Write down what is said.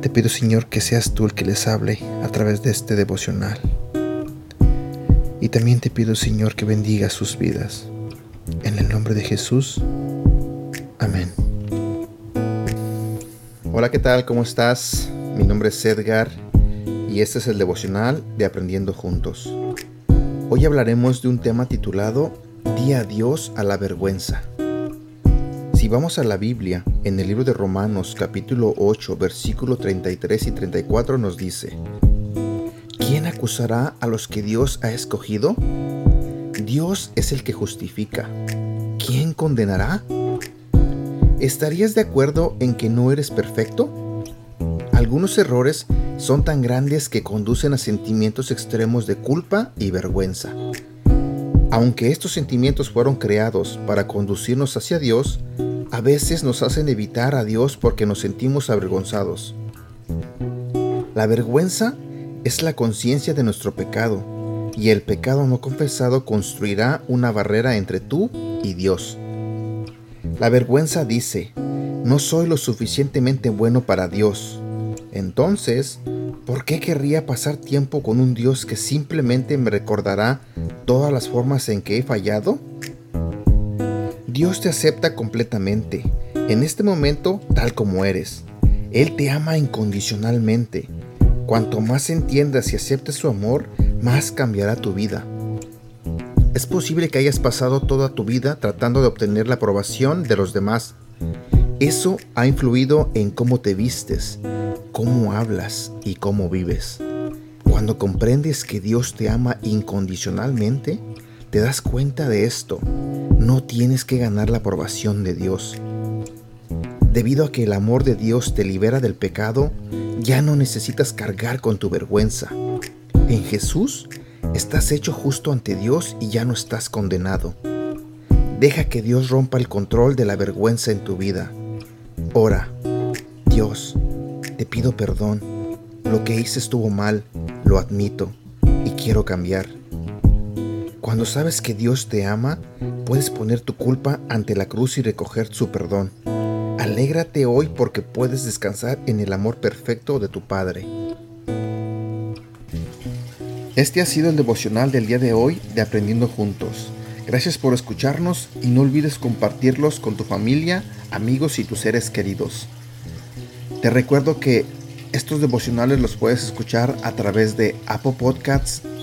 Te pido, Señor, que seas tú el que les hable a través de este devocional. Y también te pido, Señor, que bendiga sus vidas. En el nombre de Jesús. Amén. Hola, ¿qué tal? ¿Cómo estás? Mi nombre es Edgar y este es el devocional de Aprendiendo Juntos. Hoy hablaremos de un tema titulado Di adiós a la vergüenza. Vamos a la Biblia, en el libro de Romanos capítulo 8, versículo 33 y 34 nos dice, ¿quién acusará a los que Dios ha escogido? Dios es el que justifica. ¿Quién condenará? ¿Estarías de acuerdo en que no eres perfecto? Algunos errores son tan grandes que conducen a sentimientos extremos de culpa y vergüenza. Aunque estos sentimientos fueron creados para conducirnos hacia Dios, a veces nos hacen evitar a Dios porque nos sentimos avergonzados. La vergüenza es la conciencia de nuestro pecado, y el pecado no confesado construirá una barrera entre tú y Dios. La vergüenza dice, no soy lo suficientemente bueno para Dios. Entonces, ¿por qué querría pasar tiempo con un Dios que simplemente me recordará todas las formas en que he fallado? Dios te acepta completamente, en este momento tal como eres. Él te ama incondicionalmente. Cuanto más entiendas y aceptes su amor, más cambiará tu vida. Es posible que hayas pasado toda tu vida tratando de obtener la aprobación de los demás. Eso ha influido en cómo te vistes, cómo hablas y cómo vives. Cuando comprendes que Dios te ama incondicionalmente, te das cuenta de esto. No tienes que ganar la aprobación de Dios. Debido a que el amor de Dios te libera del pecado, ya no necesitas cargar con tu vergüenza. En Jesús Estás hecho justo ante Dios y ya no estás condenado. Deja que Dios rompa el control de la vergüenza en tu vida. Ora, Dios, te pido perdón. Lo que hice estuvo mal, lo admito y quiero cambiar. Cuando sabes que Dios te ama, puedes poner tu culpa ante la cruz y recoger su perdón. Alégrate hoy porque puedes descansar en el amor perfecto de tu Padre. Este ha sido el devocional del día de hoy de Aprendiendo Juntos. Gracias por escucharnos y no olvides compartirlos con tu familia, amigos y tus seres queridos. Te recuerdo que estos devocionales los puedes escuchar a través de Apple Podcasts,